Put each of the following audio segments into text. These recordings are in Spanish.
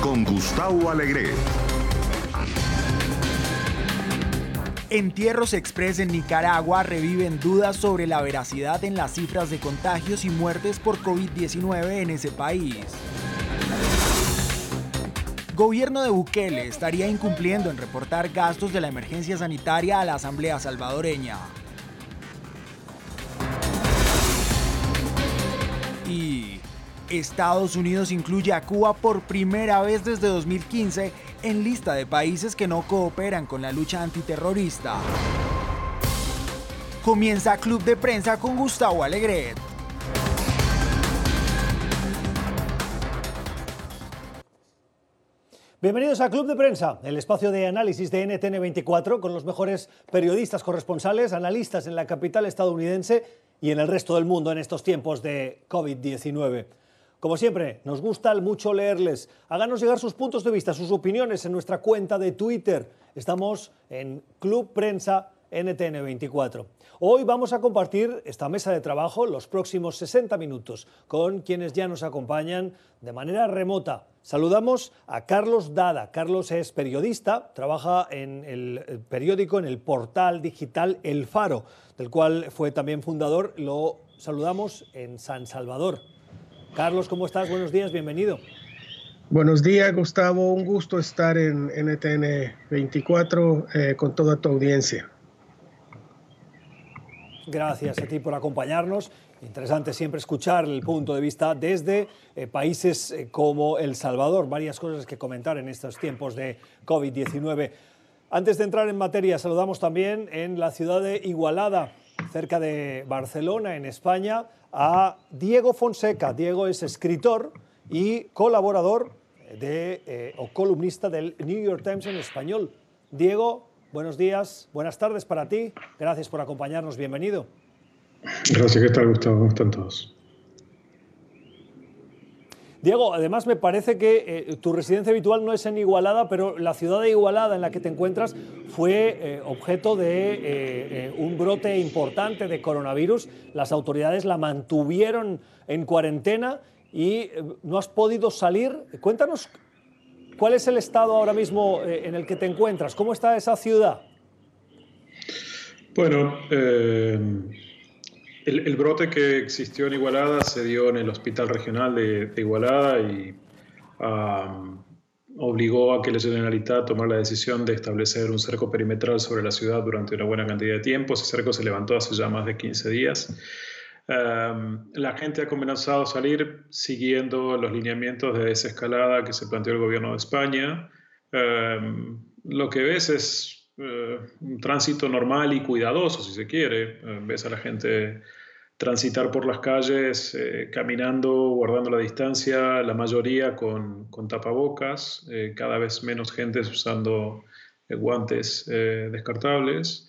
Con Gustavo Alegre. Entierros Express en Nicaragua reviven dudas sobre la veracidad en las cifras de contagios y muertes por COVID-19 en ese país. Gobierno de Bukele estaría incumpliendo en reportar gastos de la emergencia sanitaria a la Asamblea salvadoreña. Y Estados Unidos incluye a Cuba por primera vez desde 2015 en lista de países que no cooperan con la lucha antiterrorista. Comienza Club de Prensa con Gustavo Alegret. Bienvenidos a Club de Prensa, el espacio de análisis de NTN24 con los mejores periodistas corresponsales, analistas en la capital estadounidense y en el resto del mundo en estos tiempos de COVID-19. Como siempre, nos gusta mucho leerles. Háganos llegar sus puntos de vista, sus opiniones en nuestra cuenta de Twitter. Estamos en Club Prensa NTN24. Hoy vamos a compartir esta mesa de trabajo los próximos 60 minutos con quienes ya nos acompañan de manera remota. Saludamos a Carlos Dada. Carlos es periodista, trabaja en el periódico, en el portal digital El Faro, del cual fue también fundador. Lo saludamos en San Salvador. Carlos, ¿cómo estás? Buenos días, bienvenido. Buenos días, Gustavo. Un gusto estar en NTN 24 eh, con toda tu audiencia. Gracias a ti por acompañarnos. Interesante siempre escuchar el punto de vista desde eh, países eh, como El Salvador. Varias cosas que comentar en estos tiempos de COVID-19. Antes de entrar en materia, saludamos también en la ciudad de Igualada, cerca de Barcelona, en España, a Diego Fonseca. Diego es escritor y colaborador de, eh, o columnista del New York Times en español. Diego, buenos días, buenas tardes para ti. Gracias por acompañarnos. Bienvenido. Gracias, ¿qué tal, Gustavo? ¿Cómo están todos? Diego, además me parece que eh, tu residencia habitual no es en Igualada, pero la ciudad de Igualada en la que te encuentras fue eh, objeto de eh, un brote importante de coronavirus. Las autoridades la mantuvieron en cuarentena y no has podido salir. Cuéntanos cuál es el estado ahora mismo en el que te encuentras. ¿Cómo está esa ciudad? Bueno, el, brote que existió en Igualada se dio en el Hospital Regional de, Igualada y obligó a que la Generalitat tomara la decisión de establecer un cerco perimetral sobre la ciudad durante una buena cantidad de tiempo. Ese cerco se levantó hace ya más de 15 días. la gente ha comenzado a salir siguiendo los lineamientos de desescalada que se planteó el gobierno de España. lo que ves es eh, un tránsito normal y cuidadoso, si se quiere. Eh, ves a la gente transitar por las calles eh, caminando, guardando la distancia, la mayoría con, con tapabocas, eh, cada vez menos gente usando eh, guantes descartables.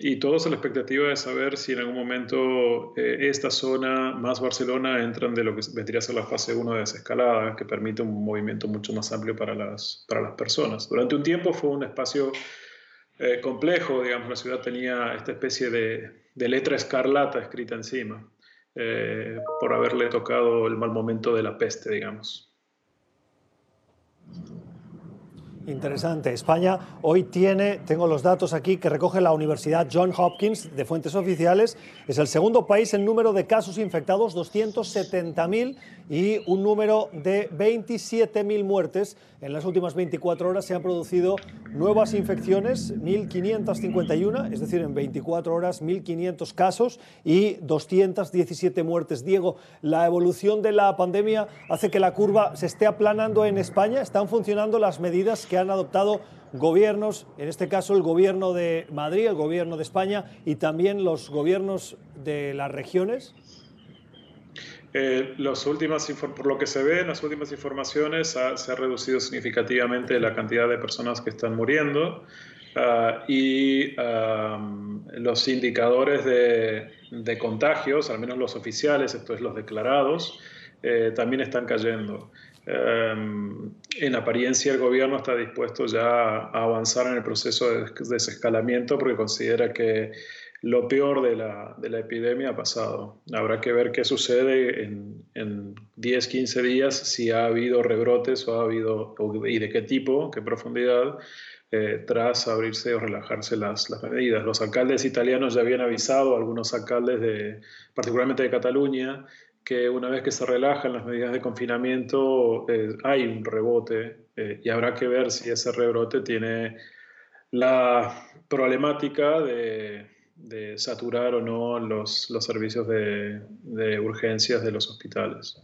y todos a la expectativa de saber si en algún momento esta zona más Barcelona entran de lo que vendría a ser la fase 1 de desescalada, que permite un movimiento mucho más amplio para las, para las personas. Durante un tiempo fue un espacio complejo, digamos, la ciudad tenía esta especie de, de letra escarlata escrita encima, eh, por haberle tocado el mal momento de la peste, digamos. Interesante. España hoy tiene, tengo los datos aquí que recoge la Universidad John Hopkins de fuentes oficiales, es el segundo país en número de casos infectados, 270.000 y un número de 27.000 muertes. En las últimas 24 horas se han producido nuevas infecciones, 1.551, es decir, en 24 horas 1.500 casos y 217 muertes. Diego, la evolución de la pandemia hace que la curva se esté aplanando en España. ¿Están funcionando las medidas que han adoptado gobiernos, en este caso el gobierno de Madrid, el gobierno de España y también los gobiernos de las regiones? Eh, últimas, por lo que se ve en las últimas informaciones, se ha reducido significativamente la cantidad de personas que están muriendo ah, y los indicadores de, contagios, al menos los oficiales, esto es los declarados, eh, también están cayendo. Em, en apariencia, el gobierno está dispuesto ya a avanzar en el proceso de desescalamiento porque considera que lo peor de la, de la, epidemia ha pasado. Habrá que ver qué sucede en, en 10, 15 días, si ha habido rebrotes o ha habido, y de qué tipo, qué profundidad, eh, tras abrirse o relajarse las, las, medidas. Los alcaldes italianos ya habían avisado, algunos alcaldes, de, particularmente de Cataluña, que una vez que se relajan las medidas de confinamiento eh, hay un rebote eh, y habrá que ver si ese rebrote tiene la problemática de, saturar o no los, los servicios de, de urgencias de los hospitales.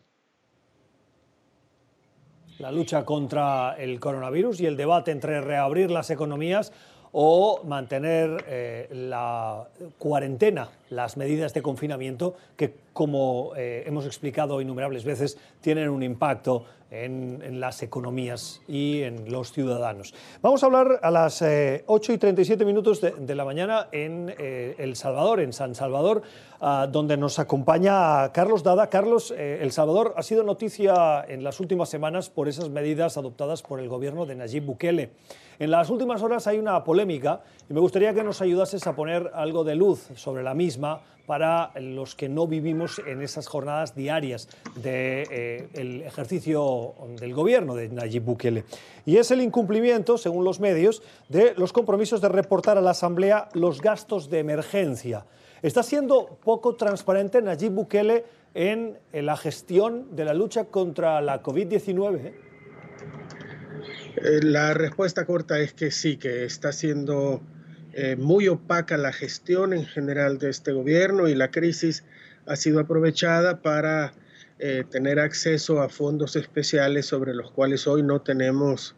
La lucha contra el coronavirus y el debate entre reabrir las economías o mantener eh, la cuarentena, las medidas de confinamiento que, como eh, hemos explicado innumerables veces, tienen un impacto en, las economías y en los ciudadanos. Vamos a hablar a las 8 eh, y 37 minutos de, la mañana en El Salvador, en San Salvador, ah, donde nos acompaña Carlos Dada. Carlos, El Salvador ha sido noticia en las últimas semanas por esas medidas adoptadas por el gobierno de Nayib Bukele. En las últimas horas hay una polémica y me gustaría que nos ayudases a poner algo de luz sobre la misma para los que no vivimos en esas jornadas diarias del de, eh, ejercicio del gobierno de Nayib Bukele. Y es el incumplimiento, según los medios, de los compromisos de reportar a la Asamblea los gastos de emergencia. Está siendo poco transparente Nayib Bukele en, en la gestión de la lucha contra la COVID-19. Eh, la respuesta corta es que sí, que está siendo eh, muy opaca la gestión en general de este gobierno y la crisis ha sido aprovechada para eh, tener acceso a fondos especiales sobre los cuales hoy no tenemos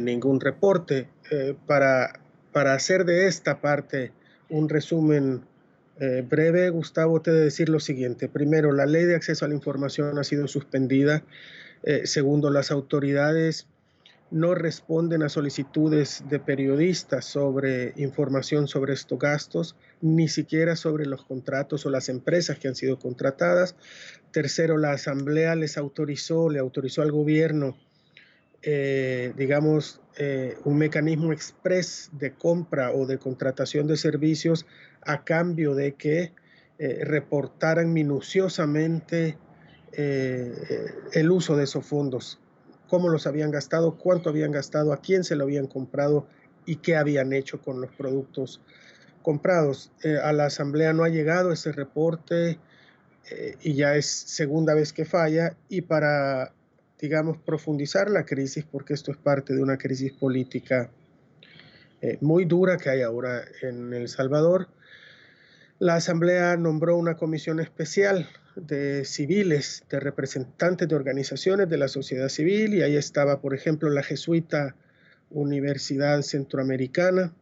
ningún reporte. para, para hacer de esta parte un resumen breve, Gustavo, te de decir lo siguiente. Primero, la ley de acceso a la información ha sido suspendida. segundo, las autoridades no responden a solicitudes de periodistas sobre información sobre estos gastos, ni siquiera sobre los contratos o las empresas que han sido contratadas. Tercero, la Asamblea les autorizó, le autorizó al gobierno, eh, digamos, eh, un mecanismo express de compra o de contratación de servicios a cambio de que eh, reportaran minuciosamente el uso de esos fondos cómo los habían gastado, cuánto habían gastado, a quién se lo habían comprado y qué habían hecho con los productos comprados. Eh, a la Asamblea no ha llegado ese reporte eh, y ya es segunda vez que falla y para, digamos, profundizar la crisis, porque esto es parte de una crisis política eh, muy dura que hay ahora en El Salvador, la Asamblea nombró una comisión especial de civiles, de representantes de organizaciones de la sociedad civil, y ahí estaba, por ejemplo, la Jesuita Universidad Centroamericana,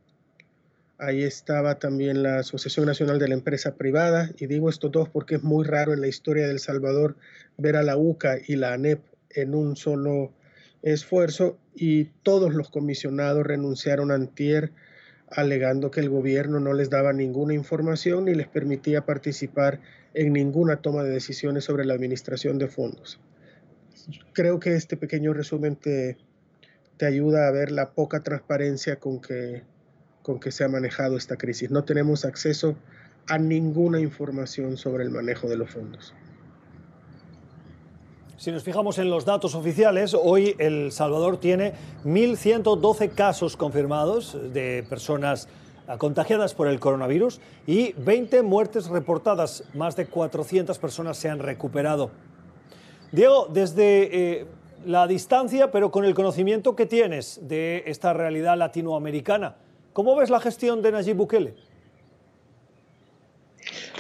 ahí estaba también la Asociación Nacional de la Empresa Privada, y digo estos dos porque es muy raro en la historia de El Salvador ver a la UCA y la ANEP en un solo esfuerzo, y todos los comisionados renunciaron antier alegando que el gobierno no les daba ninguna información ni les permitía participar en ninguna toma de decisiones sobre la administración de fondos. Creo que este pequeño resumen te, te ayuda a ver la poca transparencia con que, con que se ha manejado esta crisis. No tenemos acceso a ninguna información sobre el manejo de los fondos. Si nos fijamos en los datos oficiales, hoy El Salvador tiene 1.112 casos confirmados de personas contagiadas por el coronavirus y 20 muertes reportadas. Más de 400 personas se han recuperado. Diego, desde eh, la distancia, pero con el conocimiento que tienes de esta realidad latinoamericana, ¿cómo ves la gestión de Nayib Bukele?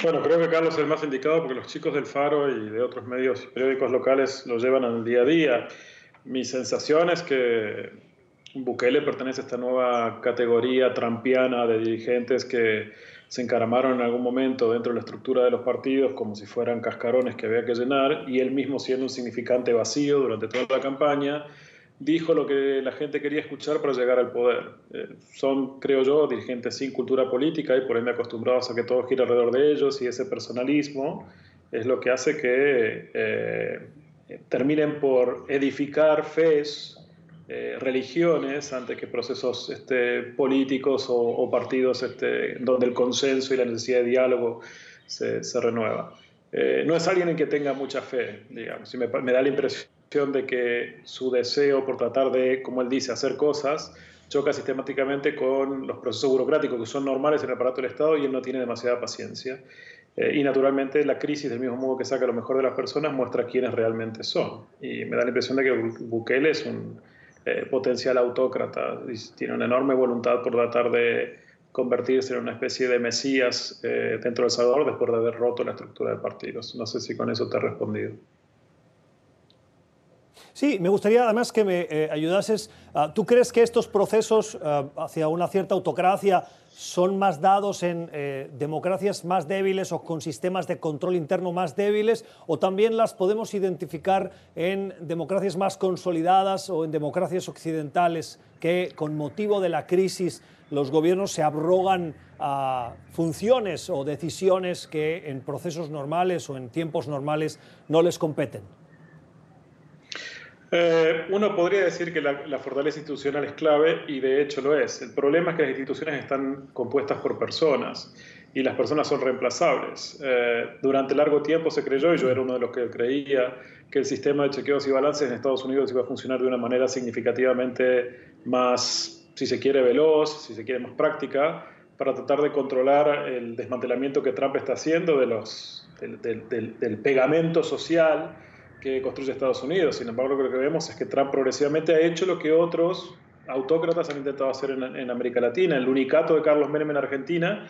Bueno, creo que Carlos es el más indicado porque los chicos del Faro y de otros medios periódicos locales lo llevan al día a día. Mi sensación es que Bukele pertenece a esta nueva categoría trampiana de dirigentes que se encaramaron en algún momento dentro de la estructura de los partidos como si fueran cascarones que había que llenar y él mismo siendo un significante vacío durante toda la campaña dijo lo que la gente quería escuchar para llegar al poder. Eh, son, creo yo, dirigentes sin cultura política y por ende acostumbrados a que todo gire alrededor de ellos y ese personalismo es lo que hace que eh, terminen por edificar fes eh, religiones antes que procesos este, políticos o, partidos este, donde el consenso y la necesidad de diálogo se, se renueva. Eh, no es alguien en que tenga mucha fe, digamos, y me, da la impresión de que su deseo por tratar de, como él dice, hacer cosas, choca sistemáticamente con los procesos burocráticos que son normales en el aparato del Estado y él no tiene demasiada paciencia. Eh, y naturalmente la crisis, del mismo modo que saca lo mejor de las personas, muestra quiénes realmente son. Y me da la impresión de que Bukele es un eh, potencial autócrata, y tiene una enorme voluntad por tratar de convertirse en una especie de mesías eh, dentro del Salvador después de haber roto la estructura de partidos. No sé si con eso te he respondido. Sí, me gustaría además que me eh, ayudases. Ah, ¿Tú crees que estos procesos ah, hacia una cierta autocracia son más dados en eh, democracias más débiles o con sistemas de control interno más débiles? ¿O también las podemos identificar en democracias más consolidadas o en democracias occidentales que con motivo de la crisis los gobiernos se abrogan funciones o decisiones que en procesos normales o en tiempos normales no les competen? Eh, uno podría decir que la, fortaleza institucional es clave y de hecho lo es. El problema es que las instituciones están compuestas por personas y las personas son reemplazables. Eh, durante largo tiempo se creyó, y yo era uno de los que creía, que el sistema de chequeos y balances en Estados Unidos iba a funcionar de una manera significativamente más, si se quiere, veloz, si se quiere, más práctica, para tratar de controlar el desmantelamiento que Trump está haciendo de los, del pegamento social que construye Estados Unidos. Sin embargo, lo que vemos es que Trump progresivamente ha hecho lo que otros autócratas han intentado hacer en, América Latina. El unicato de Carlos Menem en Argentina,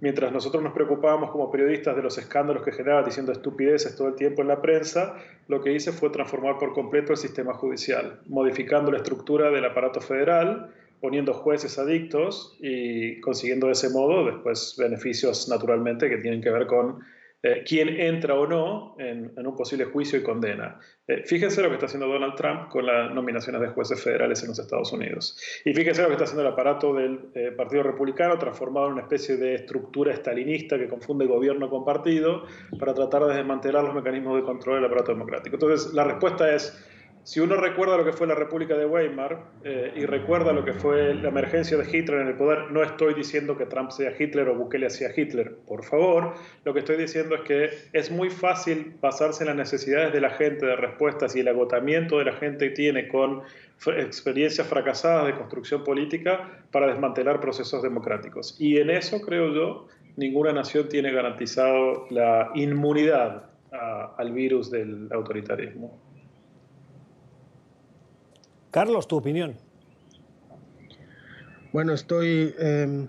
mientras nosotros nos preocupábamos como periodistas de los escándalos que generaba diciendo estupideces todo el tiempo en la prensa, lo que hice fue transformar por completo el sistema judicial, modificando la estructura del aparato federal, poniendo jueces adictos y consiguiendo de ese modo después beneficios naturalmente que tienen que ver con eh, quién entra o no en, un posible juicio y condena. Eh, fíjense lo que está haciendo Donald Trump con las nominaciones de jueces federales en los Estados Unidos. Y fíjense lo que está haciendo el aparato del eh, Partido Republicano, transformado en una especie de estructura estalinista que confunde gobierno con partido para tratar de desmantelar los mecanismos de control del aparato democrático. Entonces, la respuesta es si uno recuerda lo que fue la República de Weimar eh, y recuerda lo que fue la emergencia de Hitler en el poder, no estoy diciendo que Trump sea Hitler o Bukele sea Hitler, por favor. Lo que estoy diciendo es que es muy fácil basarse en las necesidades de la gente de respuestas y el agotamiento de la gente que tiene con experiencias fracasadas de construcción política para desmantelar procesos democráticos. Y en eso, creo yo, ninguna nación tiene garantizado la inmunidad al virus del autoritarismo. Carlos, tu opinión. Bueno, estoy em,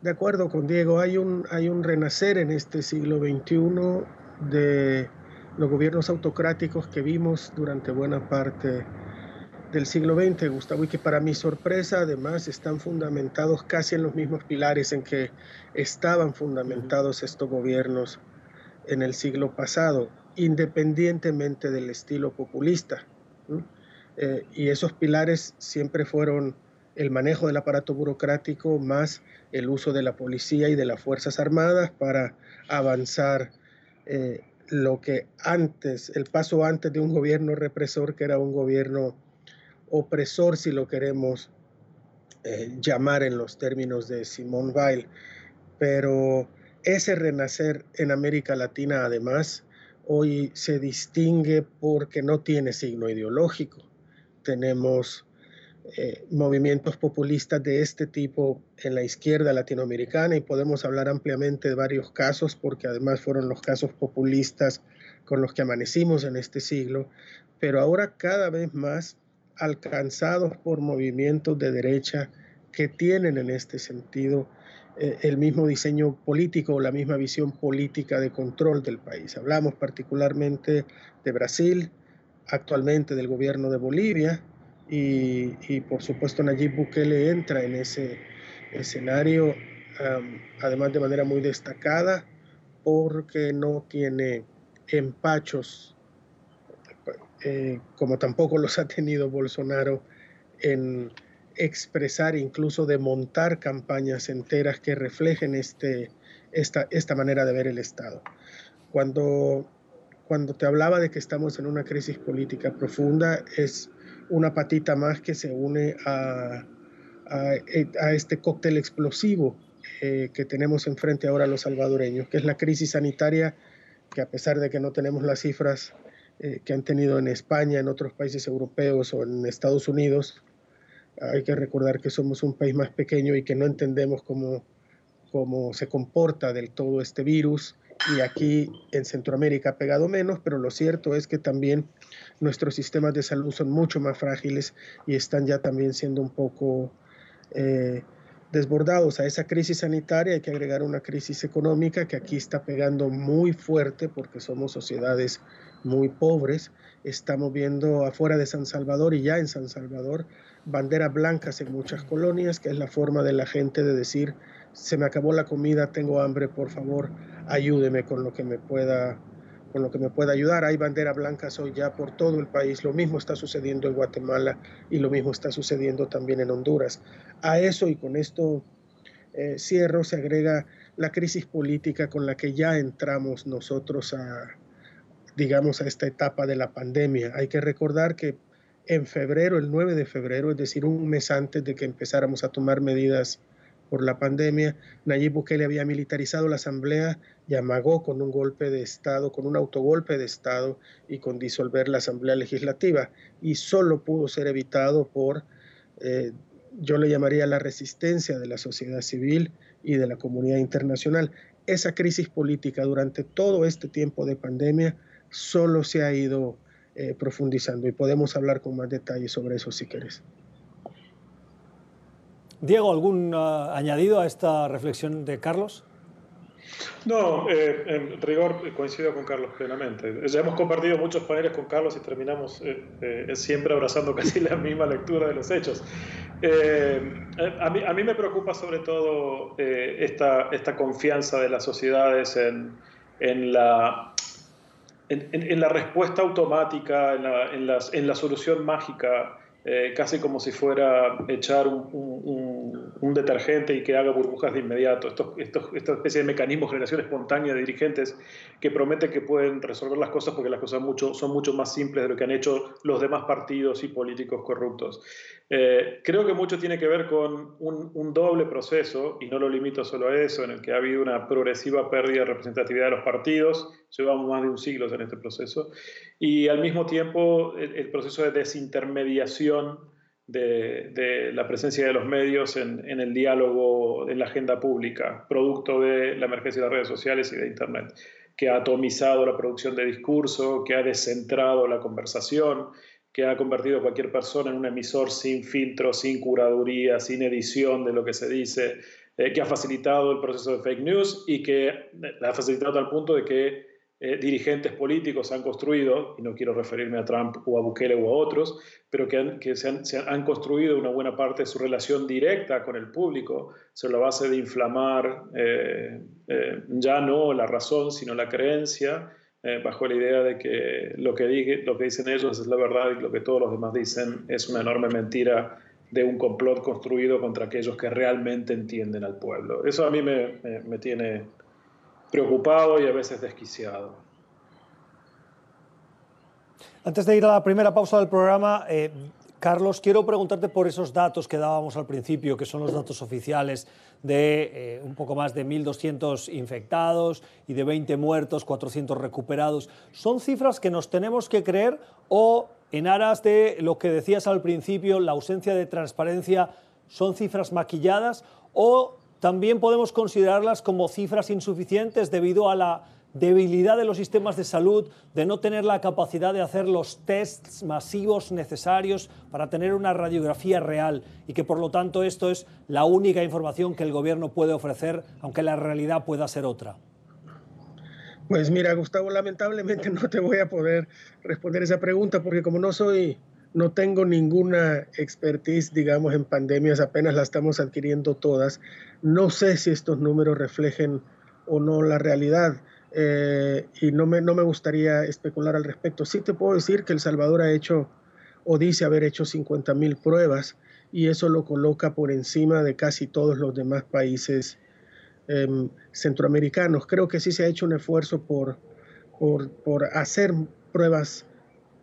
de acuerdo con Diego. Hay un, hay un renacer en este siglo XXI de los gobiernos autocráticos que vimos durante buena parte del siglo XX, Gustavo, y que para mi sorpresa además están fundamentados casi en los mismos pilares en que estaban fundamentados estos gobiernos en el siglo pasado, independientemente del estilo populista. Eh, y esos pilares siempre fueron el manejo del aparato burocrático más el uso de la policía y de las Fuerzas Armadas para avanzar eh, lo que antes, el paso antes de un gobierno represor, que era un gobierno opresor, si lo queremos eh, llamar en los términos de Simone Weil. Pero ese renacer en América Latina, además, hoy se distingue porque no tiene signo ideológico tenemos eh, movimientos populistas de este tipo en la izquierda latinoamericana y podemos hablar ampliamente de varios casos porque además fueron los casos populistas con los que amanecimos en este siglo, pero ahora cada vez más alcanzados por movimientos de derecha que tienen en este sentido eh, el mismo diseño político o la misma visión política de control del país. Hablamos particularmente de Brasil, actualmente del gobierno de Bolivia y, por supuesto Nayib Bukele entra en ese escenario, además de manera muy destacada, porque no tiene empachos, eh, como tampoco los ha tenido Bolsonaro, en expresar, incluso de montar campañas enteras que reflejen este, esta, esta manera de ver el Estado. Cuando cuando te hablaba de que estamos en una crisis política profunda, es una patita más que se une a, a, este cóctel explosivo eh, que tenemos enfrente ahora los salvadoreños, que es la crisis sanitaria que a pesar de que no tenemos las cifras eh, que han tenido en España, en otros países europeos o en Estados Unidos, hay que recordar que somos un país más pequeño y que no entendemos cómo, cómo se comporta del todo este virus. Y aquí en Centroamérica ha pegado menos, pero lo cierto es que también nuestros sistemas de salud son mucho más frágiles y están ya también siendo un poco eh, desbordados a esa crisis sanitaria, hay que agregar una crisis económica que aquí está pegando muy fuerte porque somos sociedades muy pobres. Estamos viendo afuera de San Salvador y ya en San Salvador banderas blancas en muchas colonias, que es la forma de la gente de decir, se me acabó la comida, tengo hambre, por favor, ayúdeme con lo que me pueda con lo que me pueda ayudar. Hay bandera blancas hoy ya por todo el país. Lo mismo está sucediendo en Guatemala y lo mismo está sucediendo también en Honduras. A eso y con esto eh, cierro se agrega la crisis política con la que ya entramos nosotros a, digamos, a esta etapa de la pandemia. Hay que recordar que en febrero, el 9 de febrero, es decir, un mes antes de que empezáramos a tomar medidas por la pandemia. Nayib Bukele había militarizado la Asamblea y amagó con un golpe de Estado, con un autogolpe de Estado y con disolver la Asamblea Legislativa. Y solo pudo ser evitado por, eh, yo le llamaría la resistencia de la sociedad civil y de la comunidad internacional. Esa crisis política durante todo este tiempo de pandemia solo se ha ido eh, profundizando y podemos hablar con más detalle sobre eso si quieres. Diego, ¿algún ah, añadido a esta reflexión de Carlos? No, eh, en rigor coincido con Carlos plenamente. Ya hemos compartido muchos paneles con Carlos y terminamos eh, eh, siempre abrazando casi la misma lectura de los hechos. A mí, a, mí, me preocupa sobre todo esta, esta, confianza de las sociedades en, en la, en, la respuesta automática, en la, en la solución mágica eh, casi como si fuera echar un, un, detergente y que haga burbujas de inmediato. Estos, estos, esta especie de mecanismo de generación espontánea de dirigentes que promete que pueden resolver las cosas porque las cosas mucho, son mucho más simples de lo que han hecho los demás partidos y políticos corruptos. Eh, creo que mucho tiene que ver con un, un, doble proceso, y no lo limito solo a eso, en el que ha habido una progresiva pérdida de representatividad de los partidos, llevamos más de un siglo en este proceso, y al mismo tiempo el, el proceso de desintermediación de, la presencia de los medios en, el diálogo, en la agenda pública, producto de la emergencia de las redes sociales y de Internet, que ha atomizado la producción de discurso, que ha descentrado la conversación, que ha convertido a cualquier persona en un emisor sin filtro, sin curaduría, sin edición de lo que se dice, eh, que ha facilitado el proceso de fake news y que eh, ha facilitado al punto de que eh, dirigentes políticos han construido, y no quiero referirme a Trump o a Bukele o a otros, pero que, han, que se, han, se han, construido una buena parte de su relación directa con el público sobre la base de inflamar eh, eh, ya no la razón, sino la creencia, eh, bajo la idea de que lo que, diga, lo que dicen ellos es la verdad y lo que todos los demás dicen es una enorme mentira de un complot construido contra aquellos que realmente entienden al pueblo. Eso a mí me, me, me tiene preocupado y a veces desquiciado. Antes de ir a la primera pausa del programa, eh, Carlos, quiero preguntarte por esos datos que dábamos al principio, que son los datos oficiales de eh, un poco más de 1.200 infectados y de 20 muertos, 400 recuperados. ¿Son cifras que nos tenemos que creer o en aras de lo que decías al principio, la ausencia de transparencia, son cifras maquilladas o también podemos considerarlas como cifras insuficientes debido a la debilidad de los sistemas de salud, de no tener la capacidad de hacer los tests masivos necesarios para tener una radiografía real y que por lo tanto esto es la única información que el gobierno puede ofrecer, aunque la realidad pueda ser otra. Pues mira, Gustavo, lamentablemente no te voy a poder responder esa pregunta porque como no soy no tengo ninguna expertise, digamos, en pandemias, apenas la estamos adquiriendo todas. No sé si estos números reflejen o no la realidad eh, y no me, no me gustaría especular al respecto. Sí te puedo decir que El Salvador ha hecho o dice haber hecho 50 mil pruebas y eso lo coloca por encima de casi todos los demás países eh, centroamericanos. Creo que sí se ha hecho un esfuerzo por, por, por hacer pruebas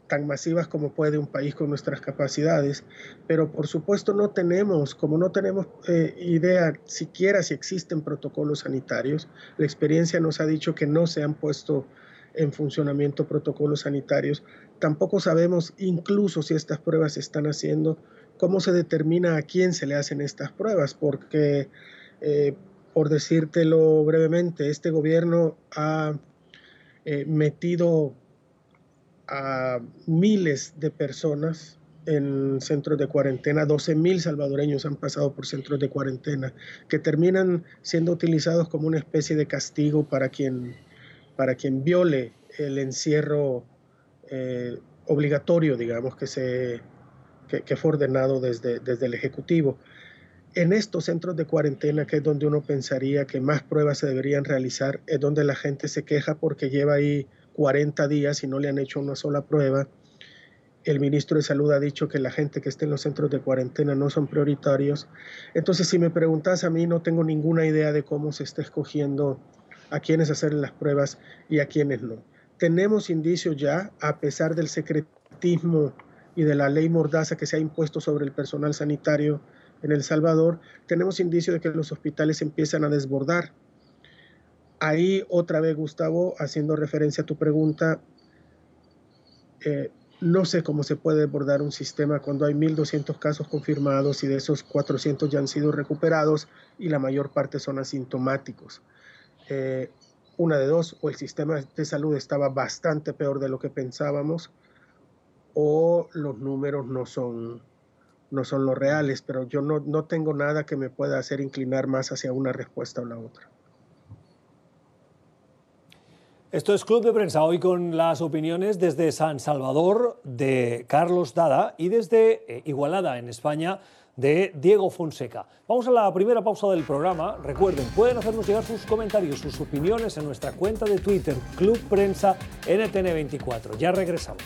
tan masivas como puede un país con nuestras capacidades, pero por supuesto no tenemos, como no tenemos eh, idea siquiera si existen protocolos sanitarios, la experiencia nos ha dicho que no se han puesto en funcionamiento protocolos sanitarios, tampoco sabemos incluso si estas pruebas se están haciendo, cómo se determina a quién se le hacen estas pruebas, porque, eh, por decírtelo brevemente, este gobierno ha eh, metido a miles de personas en centros de cuarentena, 12 mil salvadoreños han pasado por centros de cuarentena, que terminan siendo utilizados como una especie de castigo para quien, para quien viole el encierro eh, obligatorio, digamos, que, se, que, fue ordenado desde, desde el Ejecutivo. En estos centros de cuarentena, que es donde uno pensaría que más pruebas se deberían realizar, es donde la gente se queja porque lleva ahí 40 días y no le han hecho una sola prueba. El ministro de Salud ha dicho que la gente que esté en los centros de cuarentena no son prioritarios. Entonces, si me preguntas a mí, no tengo ninguna idea de cómo se está escogiendo a quienes hacer las pruebas y a quienes no. Tenemos indicios ya, a pesar del secretismo y de la ley mordaza que se ha impuesto sobre el personal sanitario en El Salvador, tenemos indicios de que los hospitales empiezan a desbordar ahí otra vez, Gustavo, haciendo referencia a tu pregunta, eh, no sé cómo se puede abordar un sistema cuando hay 1.200 casos confirmados y de esos 400 ya han sido recuperados y la mayor parte son asintomáticos. Eh, una de dos, o el sistema de salud estaba bastante peor de lo que pensábamos, o los números no son, no son los reales, pero yo no, no tengo nada que me pueda hacer inclinar más hacia una respuesta o la otra. Esto es Club de Prensa, hoy con las opiniones desde San Salvador de Carlos Dada y desde eh, Igualada, en España, de Diego Fonseca. Vamos a la primera pausa del programa. Recuerden, pueden hacernos llegar sus comentarios, sus opiniones en nuestra cuenta de Twitter, Club Prensa NTN24. Ya regresamos.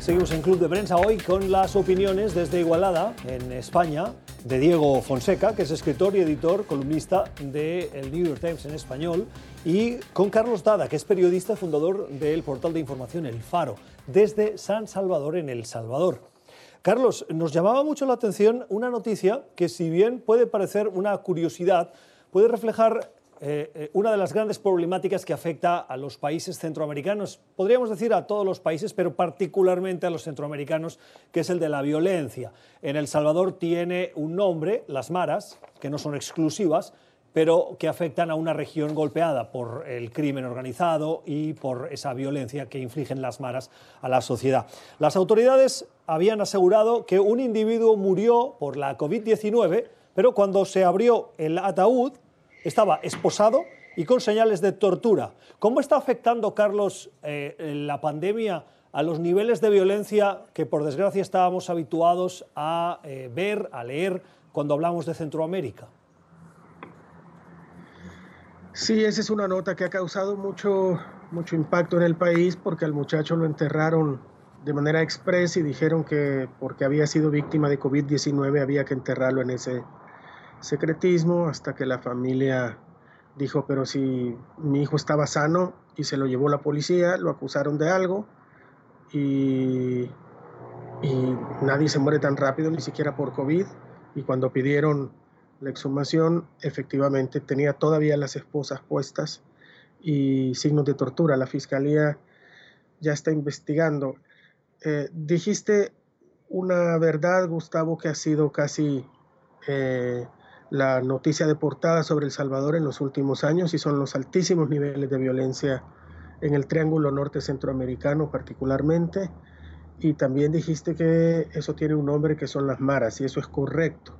Seguimos en Club de Prensa hoy con las opiniones desde Igualada, en España, de Diego Fonseca, que es escritor y editor, columnista del New York Times en español, y con Carlos Dada, que es periodista y fundador del portal de información El Faro, desde San Salvador, en El Salvador. Carlos, nos llamaba mucho la atención una noticia que si bien puede parecer una curiosidad, puede reflejar eh, eh, una de las grandes problemáticas que afecta a los países centroamericanos, podríamos decir a todos los países, pero particularmente a los centroamericanos, que es el de la violencia. En El Salvador tiene un nombre, las maras, que no son exclusivas, pero que afectan a una región golpeada por el crimen organizado y por esa violencia que infligen las maras a la sociedad. Las autoridades habían asegurado que un individuo murió por la COVID-19, pero cuando se abrió el ataúd, estaba esposado y con señales de tortura. ¿Cómo está afectando, Carlos, eh, la pandemia a los niveles de violencia que, por desgracia, estábamos habituados a eh, ver, a leer cuando hablamos de Centroamérica? Sí, esa es una nota que ha causado mucho, mucho impacto en el país porque al muchacho lo enterraron de manera expresa y dijeron que porque había sido víctima de COVID-19 había que enterrarlo en ese secretismo hasta que la familia dijo, pero si mi hijo estaba sano y se lo llevó la policía, lo acusaron de algo y, nadie se muere tan rápido, ni siquiera por COVID. Y cuando pidieron la exhumación, efectivamente tenía todavía las esposas puestas y signos de tortura. La fiscalía ya está investigando. Eh, dijiste una verdad, Gustavo, que ha sido casi eh, la noticia de portada sobre El Salvador en los últimos años y son los altísimos niveles de violencia en el Triángulo Norte Centroamericano particularmente. Y también dijiste que eso tiene un nombre que son las maras y eso es correcto,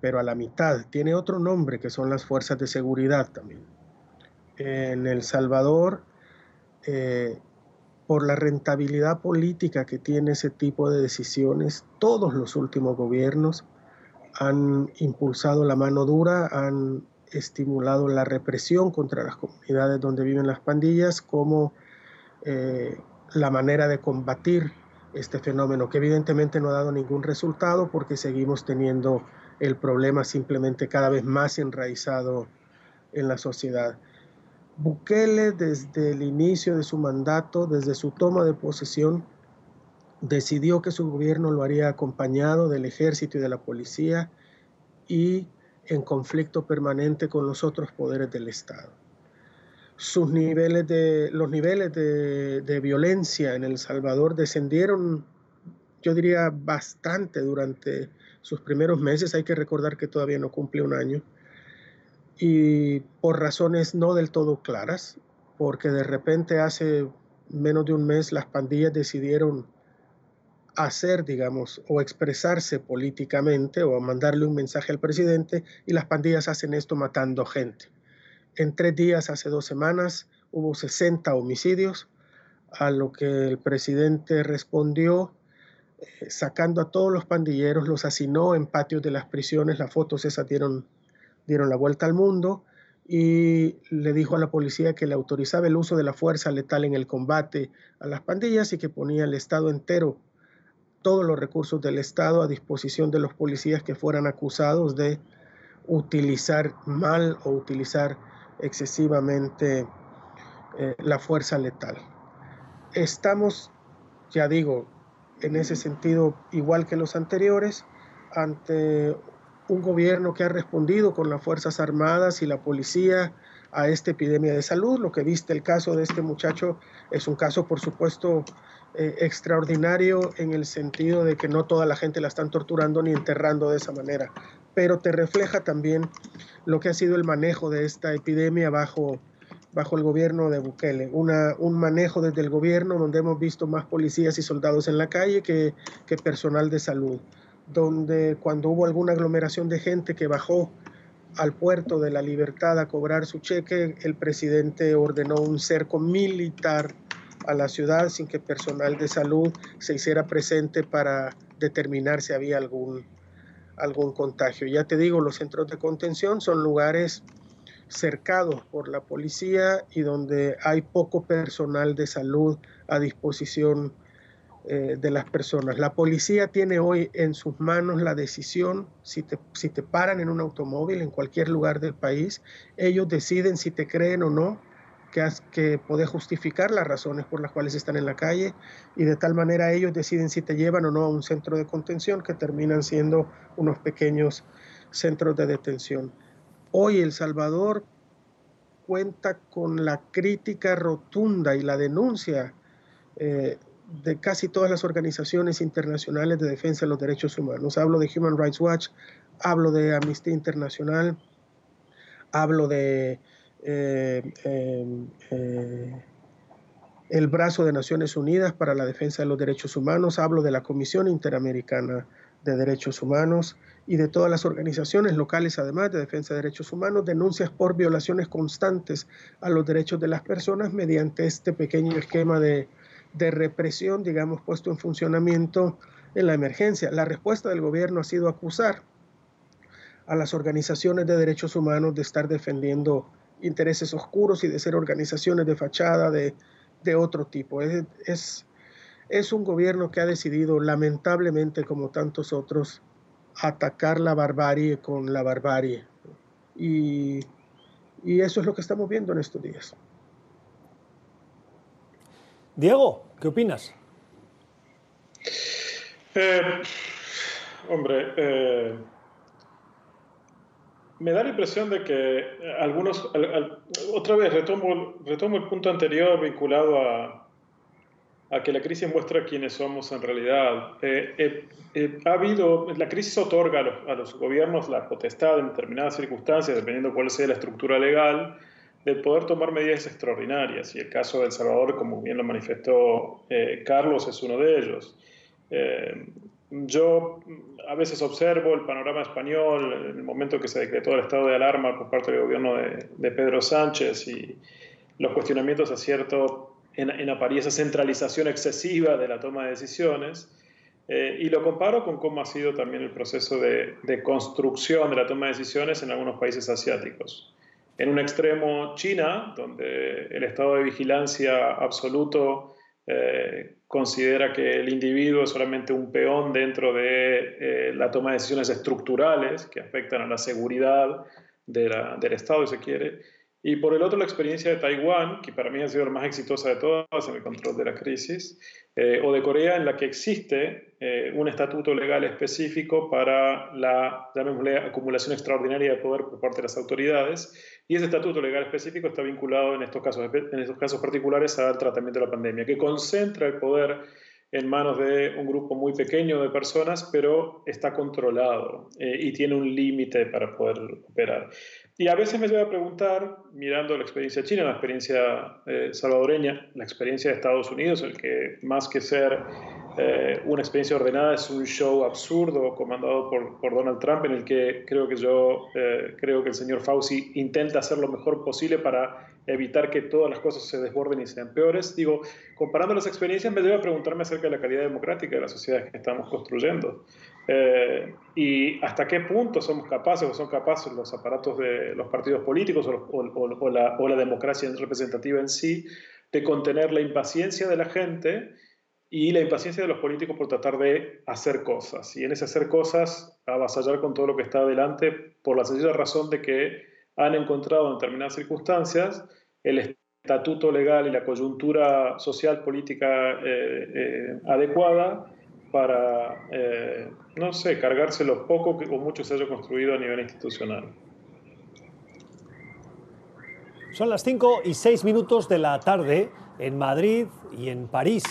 pero a la mitad tiene otro nombre que son las fuerzas de seguridad también. En El Salvador, eh, por la rentabilidad política que tiene ese tipo de decisiones, todos los últimos gobiernos han impulsado la mano dura, han estimulado la represión contra las comunidades donde viven las pandillas como eh, la manera de combatir este fenómeno, que evidentemente no ha dado ningún resultado porque seguimos teniendo el problema simplemente cada vez más enraizado en la sociedad. Bukele desde el inicio de su mandato, desde su toma de posesión, decidió que su gobierno lo haría acompañado del ejército y de la policía y en conflicto permanente con los otros poderes del Estado. Sus niveles de, los niveles de, de violencia en El Salvador descendieron, yo diría, bastante durante sus primeros meses. Hay que recordar que todavía no cumple un año y por razones no del todo claras, porque de repente hace menos de un mes las pandillas decidieron hacer, digamos, o expresarse políticamente o mandarle un mensaje al presidente y las pandillas hacen esto matando gente. En tres días, hace dos semanas, hubo 60 homicidios, a lo que el presidente respondió eh, sacando a todos los pandilleros, los hacinó en patios de las prisiones, las fotos esas dieron dieron la vuelta al mundo y le dijo a la policía que le autorizaba el uso de la fuerza letal en el combate a las pandillas y que ponía el Estado entero, todos los recursos del Estado a disposición de los policías que fueran acusados de utilizar mal o utilizar excesivamente eh, la fuerza letal. Estamos, ya digo, en ese sentido, igual que los anteriores, ante un gobierno que ha respondido con las Fuerzas Armadas y la policía a esta epidemia de salud. Lo que viste el caso de este muchacho es un caso, por supuesto, eh, extraordinario en el sentido de que no toda la gente la están torturando ni enterrando de esa manera, pero te refleja también lo que ha sido el manejo de esta epidemia bajo, bajo el gobierno de Bukele. Una, un manejo desde el gobierno donde hemos visto más policías y soldados en la calle que, que personal de salud donde cuando hubo alguna aglomeración de gente que bajó al puerto de la libertad a cobrar su cheque, el presidente ordenó un cerco militar a la ciudad sin que personal de salud se hiciera presente para determinar si había algún, algún contagio. Ya te digo, los centros de contención son lugares cercados por la policía y donde hay poco personal de salud a disposición eh, de las personas. La policía tiene hoy en sus manos la decisión, si te, si te paran en un automóvil en cualquier lugar del país, ellos deciden si te creen o no, que, que podés justificar las razones por las cuales están en la calle y de tal manera ellos deciden si te llevan o no a un centro de contención que terminan siendo unos pequeños centros de detención. Hoy El Salvador cuenta con la crítica rotunda y la denuncia eh, de casi todas las organizaciones internacionales de defensa de los derechos humanos. Hablo de Human Rights Watch, hablo de Amnistía Internacional, hablo de el brazo de Naciones Unidas para la defensa de los derechos humanos, hablo de la Comisión Interamericana de Derechos Humanos y de todas las organizaciones locales, además de defensa de derechos humanos, denuncias por violaciones constantes a los derechos de las personas mediante este pequeño esquema de de represión, digamos, puesto en funcionamiento en la emergencia. La respuesta del gobierno ha sido acusar a las organizaciones de derechos humanos de estar defendiendo intereses oscuros y de ser organizaciones de fachada de, otro tipo. Es, es, un gobierno que ha decidido, lamentablemente, como tantos otros, atacar la barbarie con la barbarie. Y, y eso es lo que estamos viendo en estos días. Diego, ¿qué opinas? Eh, hombre, eh, me da la impresión de que algunos, otra vez retomo, retomo el punto anterior vinculado a, a que la crisis muestra quiénes somos en realidad. Eh, ha habido, la crisis otorga a los, a los, gobiernos la potestad en determinadas circunstancias, dependiendo cuál sea la estructura legal, de poder tomar medidas extraordinarias. Y el caso de El Salvador, como bien lo manifestó eh, Carlos, es uno de ellos. Yo a veces observo el panorama español en el momento que se decretó el estado de alarma por parte del gobierno de, Pedro Sánchez y los cuestionamientos a cierto, en, apariencia, centralización excesiva de la toma de decisiones. Eh, y lo comparo con cómo ha sido también el proceso de, de construcción de la toma de decisiones en algunos países asiáticos. En un extremo, China, donde el estado de vigilancia absoluto eh, considera que el individuo es solamente un peón dentro de eh, la toma de decisiones estructurales que afectan a la seguridad del Estado, si se quiere. Y por el otro, la experiencia de Taiwán, que para mí ha sido la más exitosa de todas en el control de la crisis, eh, o de Corea, en la que existe eh, un estatuto legal específico para la, acumulación extraordinaria de poder por parte de las autoridades. Y ese estatuto legal específico está vinculado en estos casos, en estos casos particulares al tratamiento de la pandemia, que concentra el poder en manos de un grupo muy pequeño de personas, pero está controlado eh, y tiene un límite para poder operar. Y a veces me lleva a preguntar, mirando la experiencia china, la experiencia eh, salvadoreña, la experiencia de Estados Unidos, el que más que ser eh, una experiencia ordenada es un show absurdo comandado por, por Donald Trump, en el que creo que yo eh, creo que el señor Fauci intenta hacer lo mejor posible para evitar que todas las cosas se desborden y sean peores. Digo, comparando las experiencias, me a preguntarme acerca de la calidad democrática de la sociedad que estamos construyendo. Eh, y hasta qué punto somos capaces o son capaces los aparatos de los partidos políticos o, la, o, la, democracia representativa en sí de contener la impaciencia de la gente y la impaciencia de los políticos por tratar de hacer cosas. Y en ese hacer cosas, avasallar con todo lo que está adelante por la sencilla razón de que han encontrado en determinadas circunstancias el estatuto legal y la coyuntura social política eh, eh, adecuada para, eh, no sé, cargarse lo poco o mucho se haya construido a nivel institucional. Son las 5 y 6 minutos de la tarde en Madrid y en París.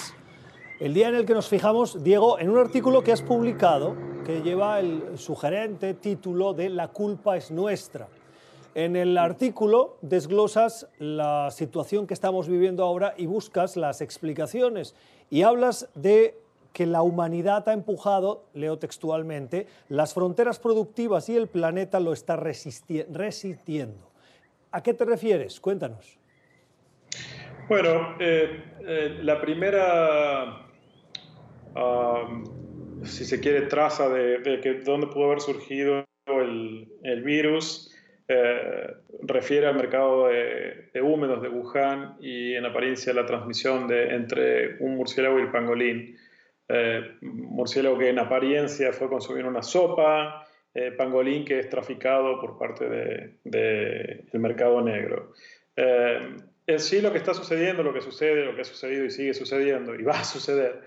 El día en el que nos fijamos, Diego, en un artículo que has publicado que lleva el sugerente título de La culpa es nuestra. En el artículo desglosas la situación que estamos viviendo ahora y buscas las explicaciones y hablas de que la humanidad ha empujado, leo textualmente, las fronteras productivas y el planeta lo está resistiendo. ¿A qué te refieres? Cuéntanos. Bueno, eh, eh, la primera, si se quiere, traza de, dónde pudo haber surgido el, el virus eh, refiere al mercado de, de, húmedos de Wuhan y en apariencia la transmisión de, entre un murciélago y el pangolín. Eh, murciélago que en apariencia fue consumir una sopa, eh, pangolín que es traficado por parte del de, mercado negro. Eh, en sí lo que está sucediendo, lo que sucede, lo que ha sucedido y sigue sucediendo y va a suceder,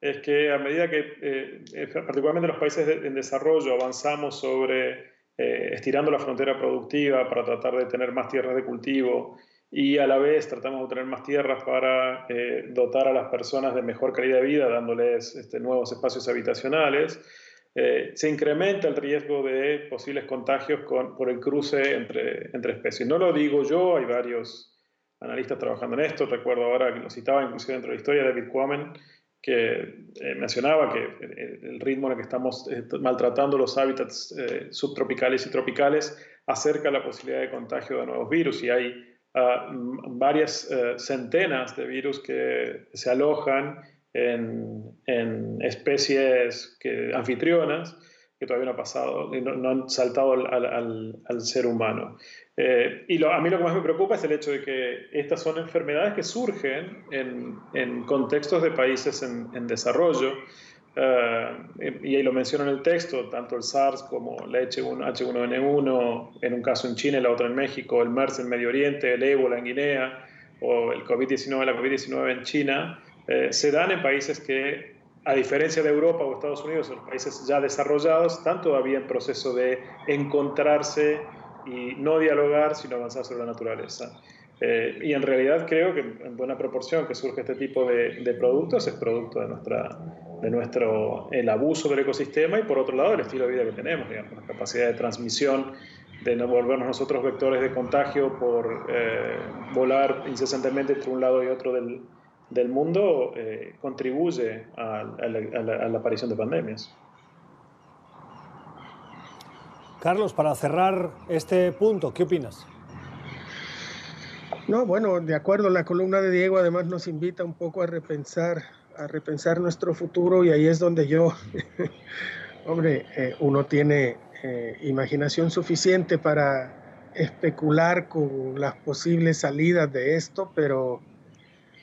es que a medida que, particularmente los países en desarrollo, avanzamos sobre estirando la frontera productiva para tratar de tener más tierras de cultivo y a la vez tratamos de tener más tierras para eh, dotar a las personas de mejor calidad de vida, dándoles este, nuevos espacios habitacionales. Eh, se incrementa el riesgo de posibles contagios con, por el cruce entre, entre especies. No lo digo yo, hay varios analistas trabajando en esto. Recuerdo ahora que lo citaba inclusive dentro de la historia David Quammen, que eh, mencionaba que el ritmo en el que estamos maltratando los hábitats subtropicales y tropicales acerca la posibilidad de contagio de nuevos virus y hay varias eh, centenas de virus que se alojan en, en especies que, anfitrionas que todavía no ha pasado, no, no han saltado al, al, al ser humano. Eh, y a mí lo que más me preocupa es el hecho de que estas son enfermedades que surgen en, en contextos de países en, en desarrollo eh, y ahí lo menciona en el texto, tanto el SARS como la H1N1, en un caso en China, el otro en México, el MERS en Medio Oriente, el ébola en Guinea o el COVID-19, la COVID-19 en China, eh, se dan en países que, a diferencia de Europa o Estados Unidos, los países ya desarrollados, están todavía en proceso de encontrarse y no dialogar, sino avanzar sobre la naturaleza. Eh, y en realidad creo que en buena proporción que surge este tipo de, de productos es producto de nuestra de nuestro, el abuso del ecosistema y por otro lado el estilo de vida que tenemos, digamos, la capacidad de transmisión, de no volvernos nosotros vectores de contagio por eh, volar incesantemente entre un lado y otro del, del mundo, eh, contribuye a, la, aparición de pandemias. Carlos, para cerrar este punto, ¿qué opinas? No, bueno, de acuerdo, la columna de Diego además nos invita un poco a repensar a repensar nuestro futuro y ahí es donde yo, hombre, eh, uno tiene eh, imaginación suficiente para especular con las posibles salidas de esto, pero,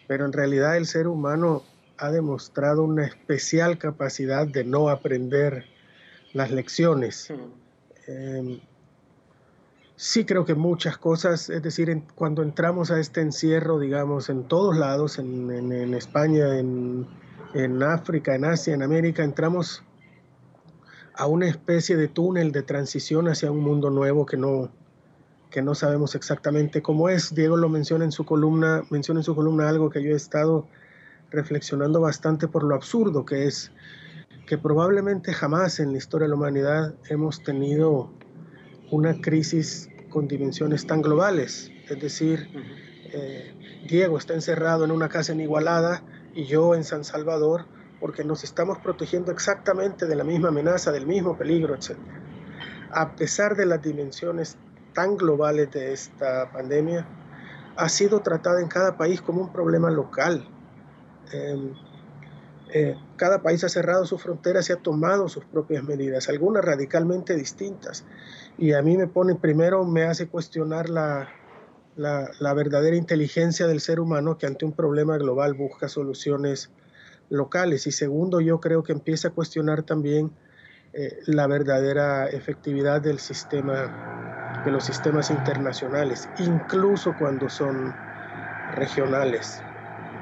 pero en realidad el ser humano ha demostrado una especial capacidad de no aprender las lecciones. Em, sí creo que muchas cosas, es decir, cuando entramos a este encierro, digamos, en todos lados, en, España, en, en, África, en Asia, en América, entramos a una especie de túnel de transición hacia un mundo nuevo que no, que no sabemos exactamente cómo es. Diego lo menciona en su columna, menciona en su columna algo que yo he estado reflexionando bastante por lo absurdo que es que probablemente jamás en la historia de la humanidad hemos tenido una crisis con dimensiones tan globales. Es decir, eh, Diego está encerrado en una casa en Igualada y yo en San Salvador porque nos estamos protegiendo exactamente de la misma amenaza, del mismo peligro, etc. A pesar de las dimensiones tan globales de esta pandemia, ha sido tratada en cada país como un problema local. Em, eh, cada país ha cerrado sus fronteras y ha tomado sus propias medidas, algunas radicalmente distintas. Y a mí me pone, primero me hace cuestionar la, la, verdadera inteligencia del ser humano que ante un problema global busca soluciones locales. Y segundo, yo creo que empieza a cuestionar también eh, la verdadera efectividad del sistema, de los sistemas internacionales, incluso cuando son regionales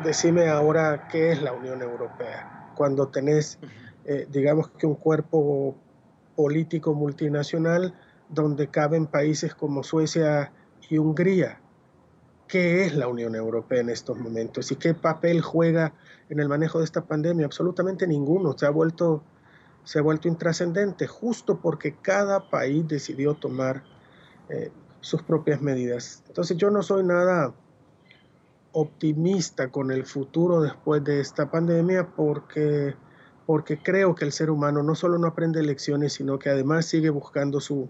decime ahora qué es la Unión Europea. Cuando tenés, eh, digamos que un cuerpo político multinacional donde caben países como Suecia y Hungría. ¿Qué es la Unión Europea en estos momentos y qué papel juega en el manejo de esta pandemia? Absolutamente ninguno. Se ha vuelto, se ha vuelto intrascendente justo porque cada país decidió tomar eh, sus propias medidas. Entonces yo no soy nada optimista con el futuro después de esta pandemia porque, porque creo que el ser humano no solo no aprende lecciones, sino que además sigue buscando su,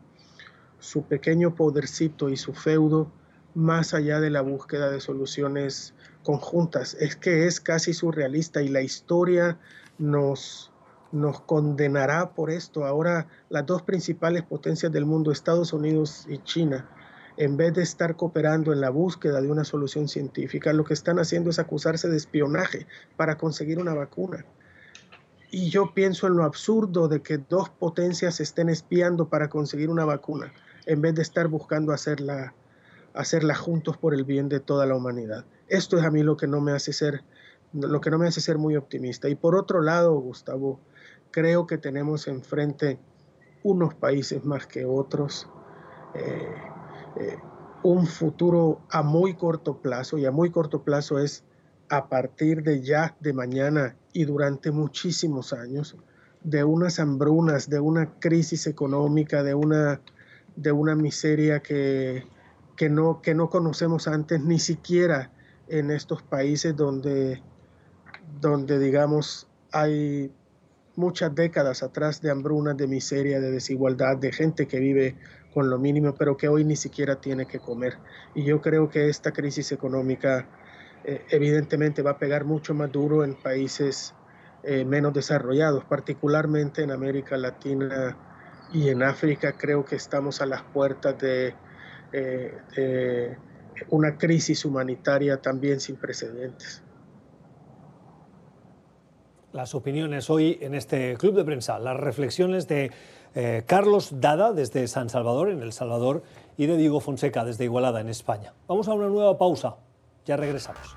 su pequeño podercito y su feudo más allá de la búsqueda de soluciones conjuntas. Es que es casi surrealista y la historia nos, nos condenará por esto. Ahora las dos principales potencias del mundo, Estados Unidos y China, en vez de estar cooperando en la búsqueda de una solución científica, lo que están haciendo es acusarse de espionaje para conseguir una vacuna. Y yo pienso en lo absurdo de que dos potencias estén espiando para conseguir una vacuna, en vez de estar buscando hacerla, hacerla juntos por el bien de toda la humanidad. Esto es a mí lo que no me hace ser, lo que no me hace ser muy optimista. Y por otro lado, Gustavo, creo que tenemos enfrente unos países más que otros. Eh, eh, un futuro a muy corto plazo, y a muy corto plazo es a partir de ya, de mañana y durante muchísimos años, de unas hambrunas, de una crisis económica, de una, de una miseria que, que, no, que no conocemos antes, ni siquiera en estos países donde, donde digamos, hay muchas décadas atrás de hambrunas, de miseria, de desigualdad, de gente que vive con lo mínimo, pero que hoy ni siquiera tiene que comer. Y yo creo que esta crisis económica eh, evidentemente va a pegar mucho más duro en países eh, menos desarrollados, particularmente en América Latina y en África. Creo que estamos a las puertas eh, de una crisis humanitaria también sin precedentes. Las opiniones hoy en este club de prensa, las reflexiones de eh, Carlos Dada desde San Salvador, en El Salvador, y de Diego Fonseca desde Igualada, en España. Vamos a una nueva pausa. Ya regresamos.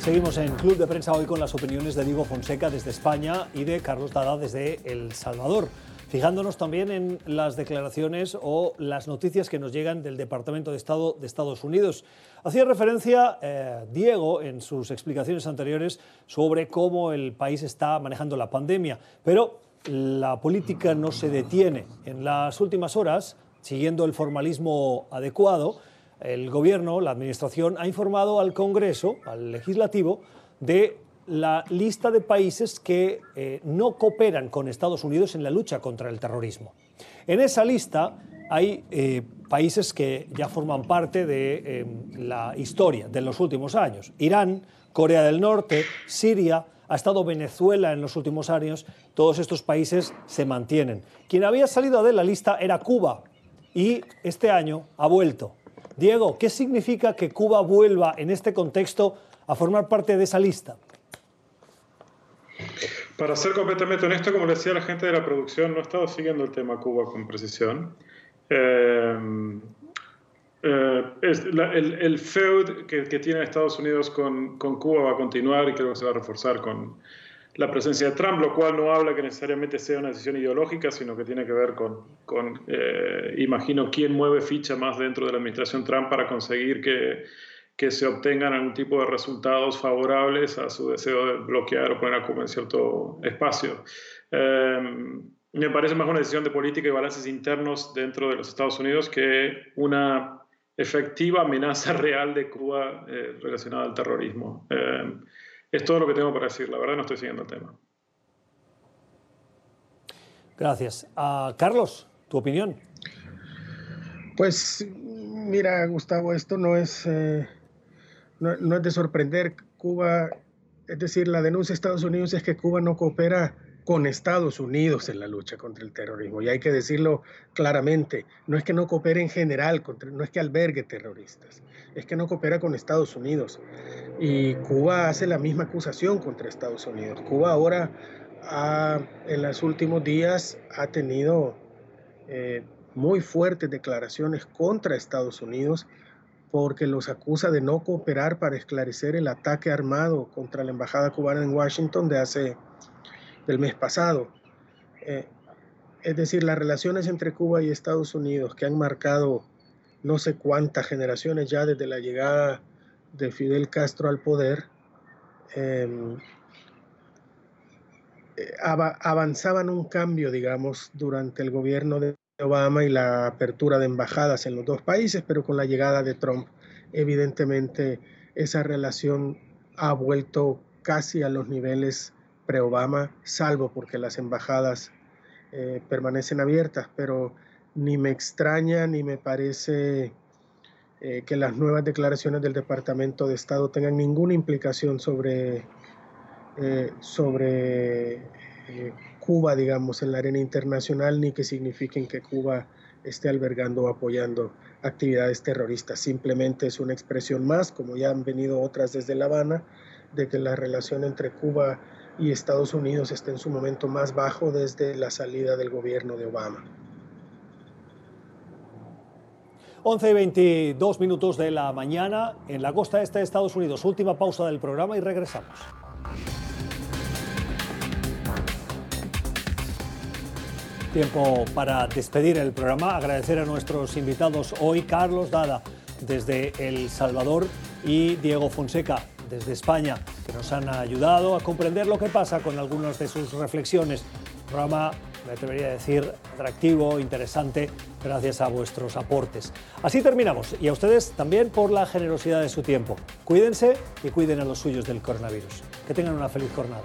Seguimos en Club de Prensa hoy con las opiniones de Diego Fonseca desde España y de Carlos Dada desde El Salvador fijándonos también en las declaraciones o las noticias que nos llegan del Departamento de Estado de Estados Unidos. Hacía referencia eh, Diego en sus explicaciones anteriores sobre cómo el país está manejando la pandemia, pero la política no se detiene. En las últimas horas, siguiendo el formalismo adecuado, el Gobierno, la Administración, ha informado al Congreso, al Legislativo, de la lista de países que eh, no cooperan con Estados Unidos en la lucha contra el terrorismo. En esa lista hay eh, países que ya forman parte de eh, la historia de los últimos años. Irán, Corea del Norte, Siria, ha estado Venezuela en los últimos años. Todos estos países se mantienen. Quien había salido de la lista era Cuba y este año ha vuelto. Diego, ¿qué significa que Cuba vuelva en este contexto a formar parte de esa lista? Para ser completamente honesto, como decía la gente de la producción, no he estado siguiendo el tema Cuba con precisión. Eh, eh, el, el, feud que, que, tiene Estados Unidos con, con, Cuba va a continuar y creo que se va a reforzar con la presencia de Trump, lo cual no habla que necesariamente sea una decisión ideológica, sino que tiene que ver con, con eh, imagino, quién mueve ficha más dentro de la administración Trump para conseguir que que se obtengan algún tipo de resultados favorables a su deseo de bloquear o poner a Cuba en cierto espacio. Em, me parece más una decisión de política y balances internos dentro de los Estados Unidos que una efectiva amenaza real de Cuba eh, relacionada al terrorismo. Em, es todo lo que tengo para decir, la verdad no estoy siguiendo el tema. Gracias. Uh, Carlos, ¿tu opinión? Pues mira, Gustavo, esto no es eh, no, es de sorprender. Cuba, es decir, la denuncia de Estados Unidos es que Cuba no coopera con Estados Unidos en la lucha contra el terrorismo. Y hay que decirlo claramente, no es que no coopere en general, no es que albergue terroristas, es que no coopera con Estados Unidos. Y Cuba hace la misma acusación contra Estados Unidos. Cuba ahora, en los últimos días, ha tenido eh, muy fuertes declaraciones contra Estados Unidos porque los acusa de no cooperar para esclarecer el ataque armado contra la embajada cubana en Washington de hace del mes pasado. Eh, es decir, las relaciones entre Cuba y Estados Unidos que han marcado no sé cuántas generaciones ya desde la llegada de Fidel Castro al poder, em, eh, avanzaban un cambio, digamos, durante el gobierno de Obama y la apertura de embajadas en los dos países, pero con la llegada de Trump, evidentemente esa relación ha vuelto casi a los niveles pre-Obama, salvo porque las embajadas eh, permanecen abiertas, pero ni me extraña ni me parece eh, que las nuevas declaraciones del Departamento de Estado tengan ninguna implicación sobre, eh, sobre Cuba, digamos, en la arena internacional, ni que signifiquen que Cuba esté albergando o apoyando actividades terroristas. Simplemente es una expresión más, como ya han venido otras desde La Habana, de que la relación entre Cuba y Estados Unidos está en su momento más bajo desde la salida del gobierno de Obama. 11 y 22 minutos de la mañana en la costa este de Estados Unidos. Última pausa del programa y regresamos. Tiempo para despedir el programa, agradecer a nuestros invitados hoy, Carlos Dada desde El Salvador y Diego Fonseca desde España, que nos han ayudado a comprender lo que pasa con algunas de sus reflexiones. programa, me atrevería a decir, atractivo, interesante, gracias a vuestros aportes. Así terminamos y a ustedes también por la generosidad de su tiempo. Cuídense y cuiden a los suyos del coronavirus. Que tengan una feliz jornada.